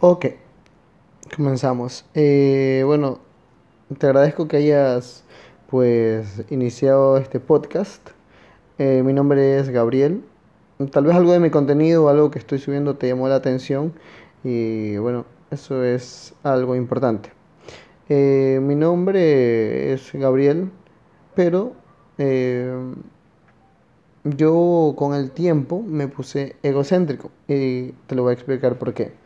Ok, comenzamos. Eh, bueno, te agradezco que hayas pues iniciado este podcast. Eh, mi nombre es Gabriel. Tal vez algo de mi contenido o algo que estoy subiendo te llamó la atención y bueno, eso es algo importante. Eh, mi nombre es Gabriel, pero yo con el tiempo me puse egocéntrico y te lo voy a explicar por qué.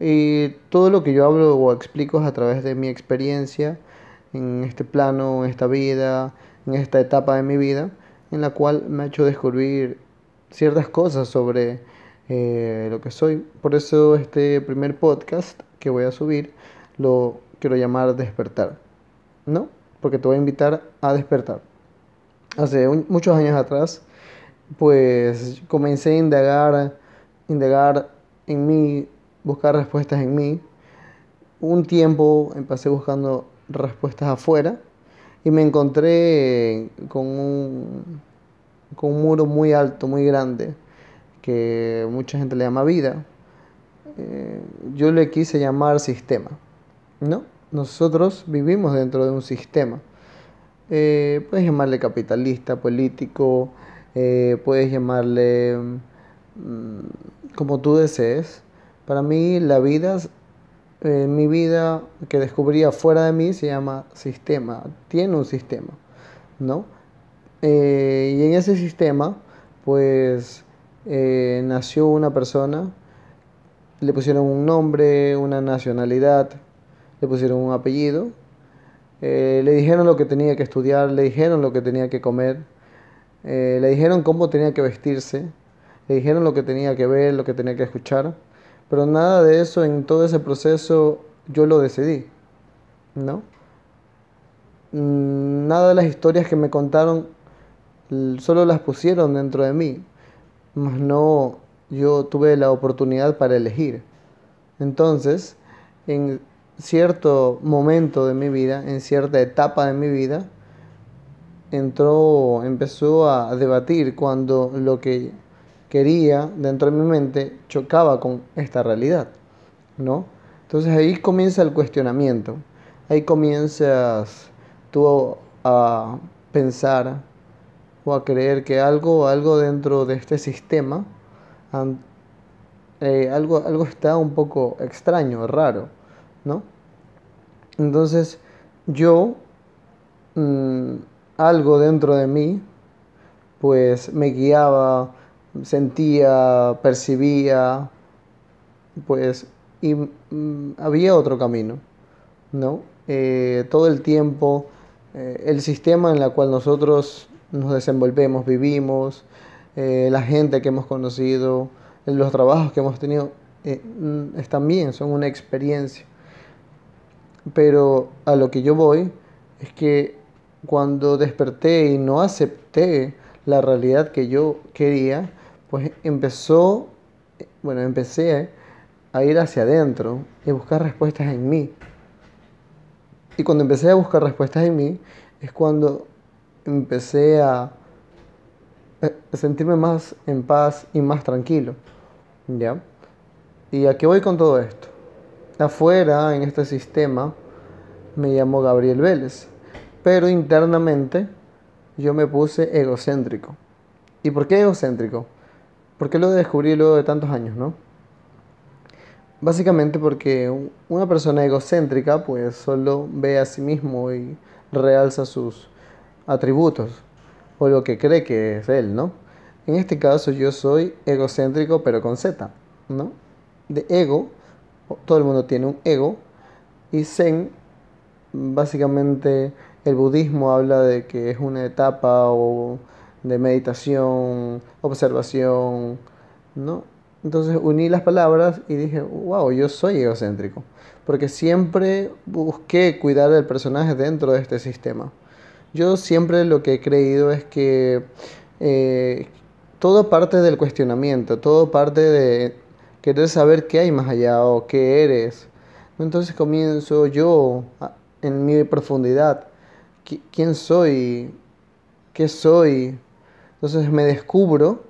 Y todo lo que yo hablo o explico es a través de mi experiencia en este plano, en esta vida, en esta etapa de mi vida, en la cual me ha hecho descubrir ciertas cosas sobre eh, lo que soy. Por eso este primer podcast que voy a subir lo quiero llamar despertar, ¿no? Porque te voy a invitar a despertar. Hace muchos años atrás, pues comencé a indagar, indagar en mí, buscar respuestas en mí. Un tiempo empecé buscando respuestas afuera y me encontré con un, con un muro muy alto, muy grande, que mucha gente le llama vida. Eh, yo le quise llamar sistema, ¿no? Nosotros vivimos dentro de un sistema. Eh, puedes llamarle capitalista, político, eh, puedes llamarle mm, como tú desees. Para mí la vida, eh, mi vida que descubría fuera de mí se llama sistema, tiene un sistema, ¿no? Eh, y en ese sistema, pues nació una persona, le pusieron un nombre, una nacionalidad, le pusieron un apellido, le dijeron lo que tenía que estudiar, le dijeron lo que tenía que comer, eh, le dijeron cómo tenía que vestirse, le dijeron lo que tenía que ver, lo que tenía que escuchar, pero nada de eso en todo ese proceso yo lo decidí, ¿no? Mm, nada de las historias que me contaron solo las pusieron dentro de mí, mas no yo tuve la oportunidad para elegir. Entonces, en cierto momento de mi vida, en cierta etapa de mi vida, entró, empezó a debatir cuando lo que quería dentro de mi mente chocaba con esta realidad, ¿no? Entonces ahí comienza el cuestionamiento, ahí comienzas tú a pensar o a creer que algo, algo dentro de este sistema, eh, algo, algo está un poco extraño, raro, ¿no? Entonces yo mm, algo dentro de mí, pues me guiaba, sentía, percibía, pues, y mm, había otro camino, ¿no? Eh, todo el tiempo, eh, el sistema en el cual nosotros nos desenvolvemos, vivimos, eh, la gente que hemos conocido, los trabajos que hemos tenido, mm, bien, son una experiencia. Pero a lo que yo voy es que cuando desperté y no acepté la realidad que yo quería, pues empezó, bueno, empecé a ir hacia adentro y buscar respuestas en mí. Y cuando empecé a buscar respuestas en mí, es cuando empecé a, sentirme más en paz y más tranquilo. ¿Ya? ¿Y a qué voy con todo esto? Afuera, en este sistema, me llamo Gabriel Vélez pero internamente yo me puse egocéntrico. ¿Y por qué egocéntrico? Porque lo descubrí luego de tantos años, ¿no? Básicamente porque una persona egocéntrica pues solo ve a sí mismo y realza sus atributos o lo que cree que es él, ¿no? En este caso yo soy egocéntrico pero con Z, ¿no? De ego, todo el mundo tiene un ego y zen básicamente el budismo habla de que es una etapa o de meditación, observación, ¿no? Entonces uní las palabras y dije, wow, yo soy egocéntrico, porque siempre busqué cuidar del personaje dentro de este sistema. Yo siempre lo que he creído es que eh, todo parte del cuestionamiento, todo parte de querer saber qué hay más allá o qué eres. Entonces comienzo yo en mi profundidad quién soy, qué soy. Entonces me descubro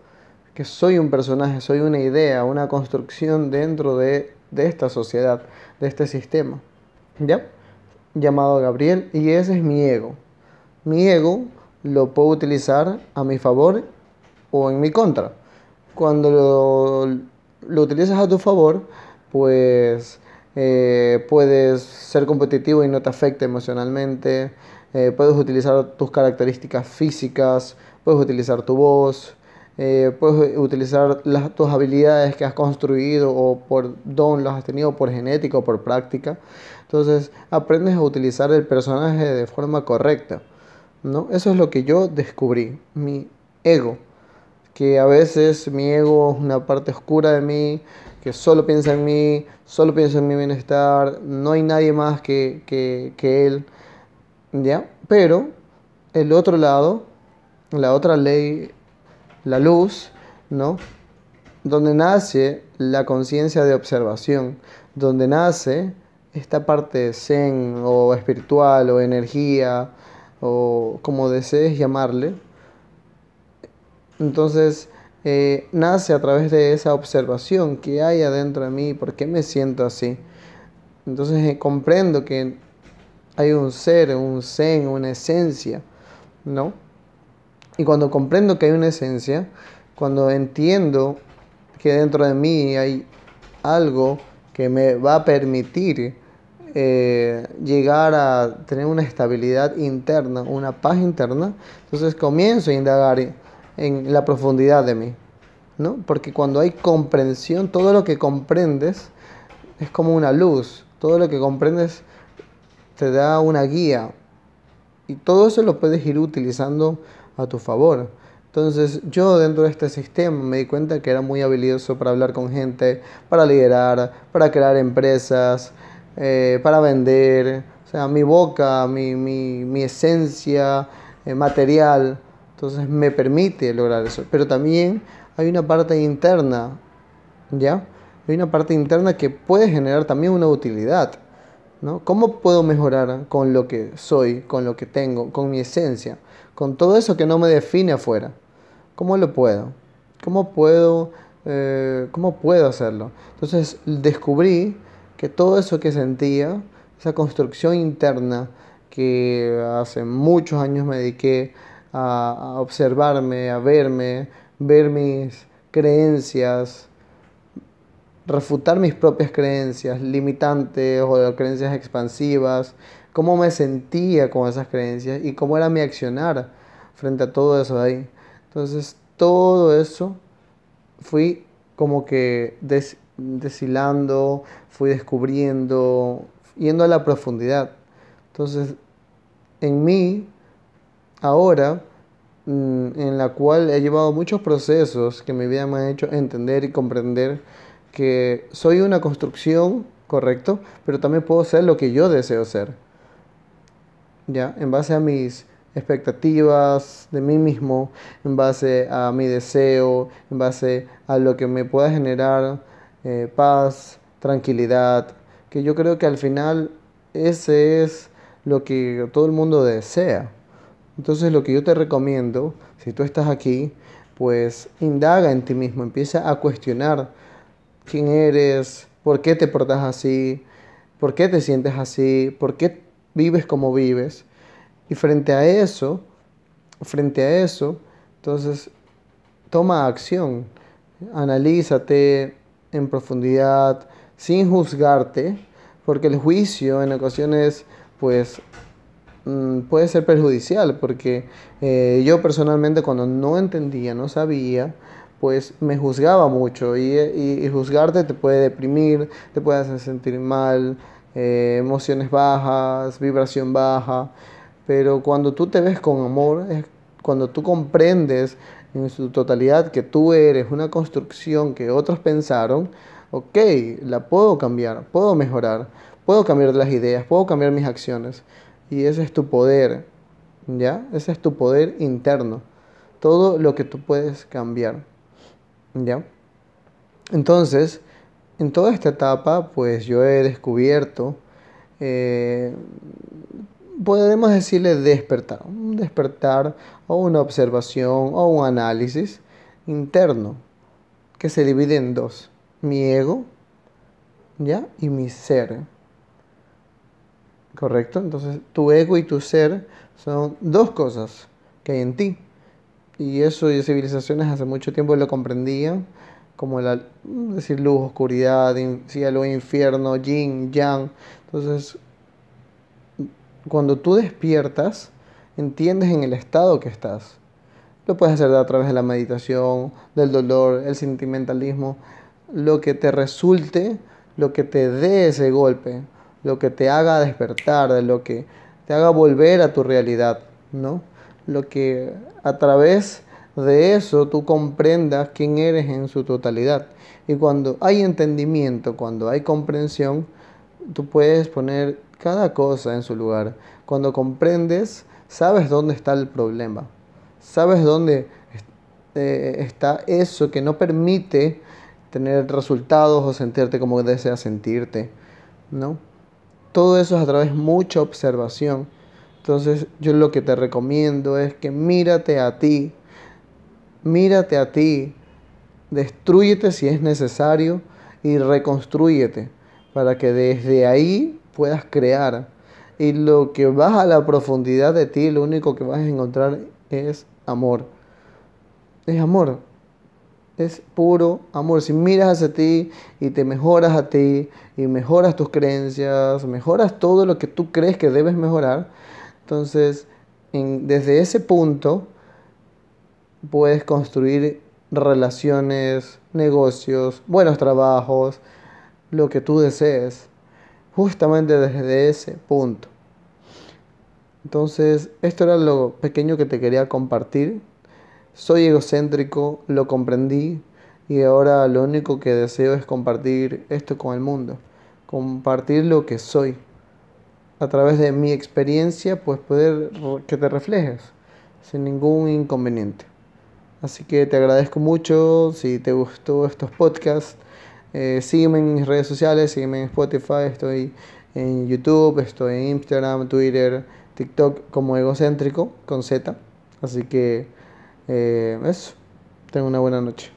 que soy un personaje, soy una idea, una construcción dentro de, de esta sociedad, de este sistema, ¿ya? Llamado Gabriel, y ese es mi ego. Mi ego lo puedo utilizar a mi favor o en mi contra. Cuando lo, lo utilizas a tu favor, pues eh, puedes ser competitivo y no te afecta emocionalmente, eh, puedes utilizar tus características físicas, puedes utilizar tu voz, eh, puedes utilizar tus habilidades que has construido o por don las has tenido por genética o por práctica. Entonces aprendes a utilizar el personaje de forma correcta. ¿no? Eso es lo que yo descubrí, mi ego. Que a veces mi ego es una parte oscura de mí, que solo piensa en mí, solo piensa en mi bienestar, no hay nadie más que, que, que él. ¿Ya? Pero el otro lado, la otra ley la luz, ¿no? Donde nace la conciencia de observación, donde nace esta parte zen o espiritual o energía o como desees llamarle. Entonces, eh, nace a través de esa observación que hay adentro de mí, por qué me siento así. Entonces eh, comprendo que hay un ser, un zen, una esencia, ¿no? Y cuando comprendo que hay una esencia, cuando entiendo que dentro de mí hay algo que me va a permitir eh, llegar a tener una estabilidad interna, una paz interna, entonces comienzo a indagar en la profundidad de mí. ¿no? Porque cuando hay comprensión, todo lo que comprendes es como una luz, todo lo que comprendes te da una guía y todo eso lo puedes ir utilizando a tu favor. Entonces yo dentro de este sistema me di cuenta que era muy habilidoso para hablar con gente, para liderar, para crear empresas, eh, para vender. O sea, mi boca, mi, mi, mi esencia eh, material, entonces me permite lograr eso. Pero también hay una parte interna, ¿ya? Hay una parte interna que puede generar también una utilidad. ¿Cómo puedo mejorar con lo que soy, con lo que tengo, con mi esencia? con todo eso que no me define afuera. ¿Cómo lo puedo? ¿Cómo puedo, eh, cómo puedo hacerlo? Entonces descubrí que todo eso que sentía, esa construcción interna que hace muchos años me dediqué a observarme, a verme, ver mis creencias, refutar mis propias creencias limitantes o creencias expansivas, cómo me sentía con esas creencias y cómo era mi accionar frente a todo eso ahí. Entonces, todo eso fui como que deshilando, fui descubriendo, yendo a la profundidad. Entonces, en mí, ahora, mm, en la cual he llevado muchos procesos que mi vida me han hecho entender y comprender que soy una construcción, correcto, pero también puedo ser lo que yo deseo ser. ¿ya? En base a mis expectativas de mí mismo, en base a mi deseo, en base a lo que me pueda generar eh, paz, tranquilidad, que yo creo que al final ese es lo que todo el mundo desea. Entonces lo que yo te recomiendo, si tú estás aquí, pues indaga en ti mismo, empieza a cuestionar quién eres, por qué te portas así, por qué te sientes así, por qué vives como vives. Y frente a eso, frente a eso, entonces toma acción, analízate en profundidad, sin juzgarte, porque el juicio en ocasiones, pues, mm, puede ser perjudicial, porque eh, yo personalmente cuando no entendía, no sabía, pues me juzgaba mucho y, y, y juzgarte te puede deprimir, te puede hacer sentir mal, eh, emociones bajas, vibración baja, pero cuando tú te ves con amor, cuando tú comprendes en su totalidad que tú eres una construcción que otros pensaron, ok, la puedo cambiar, puedo mejorar, puedo cambiar las ideas, puedo cambiar mis acciones. Y ese es tu poder, ¿ya? Ese es tu poder interno. Todo lo que tú puedes cambiar, ¿ya? Entonces, en toda esta etapa, pues yo he descubierto, eh, podemos decirle despertar, un despertar o una observación o un análisis interno que se divide en dos, mi ego ¿ya? Y mi ser. ¿Correcto? Entonces, tu ego y tu ser son dos cosas que hay en ti. Y eso de civilizaciones hace mucho tiempo lo comprendían, como la decir luz, oscuridad, cielo, infierno, yin, yang. Entonces, cuando tú despiertas, entiendes en el estado que estás. Lo puedes hacer a través de la meditación, del dolor, el sentimentalismo, lo que te resulte, lo que te dé ese golpe, lo que te haga despertar, lo que te haga volver a tu realidad, ¿no? Lo que a través de eso tú comprendas quién eres en su totalidad. Y cuando hay entendimiento, cuando hay comprensión, tú puedes poner cada cosa en su lugar. Cuando comprendes, sabes dónde está el problema. Sabes dónde eh, está eso que no permite tener resultados o sentirte como deseas sentirte, ¿no? Todo eso es a través de mucha observación. Entonces yo lo que te recomiendo es que mírate a ti, mírate a ti, destruyete si es necesario y reconstruyete para que desde ahí puedas crear. Y lo que vas a la profundidad de ti, lo único que vas a encontrar es amor. Es amor es puro amor. Si miras hacia ti y te mejoras a ti y mejoras tus creencias, mejoras todo lo que tú crees que debes mejorar, entonces desde ese punto puedes construir relaciones, negocios, buenos trabajos, lo que tú desees, justamente desde ese punto. Entonces, esto era lo pequeño que te quería compartir. Soy egocéntrico, lo comprendí y ahora lo único que deseo es compartir esto con el mundo, compartir lo que soy. A través de mi experiencia, pues poder que te reflejes sin ningún inconveniente. Así que te agradezco mucho, si te gustó estos podcasts, eh, sígueme en mis redes sociales, sígueme en Spotify, estoy en YouTube, estoy en Instagram, Twitter, TikTok como egocéntrico con Z. Así que eh, eso. Tengo una buena noche.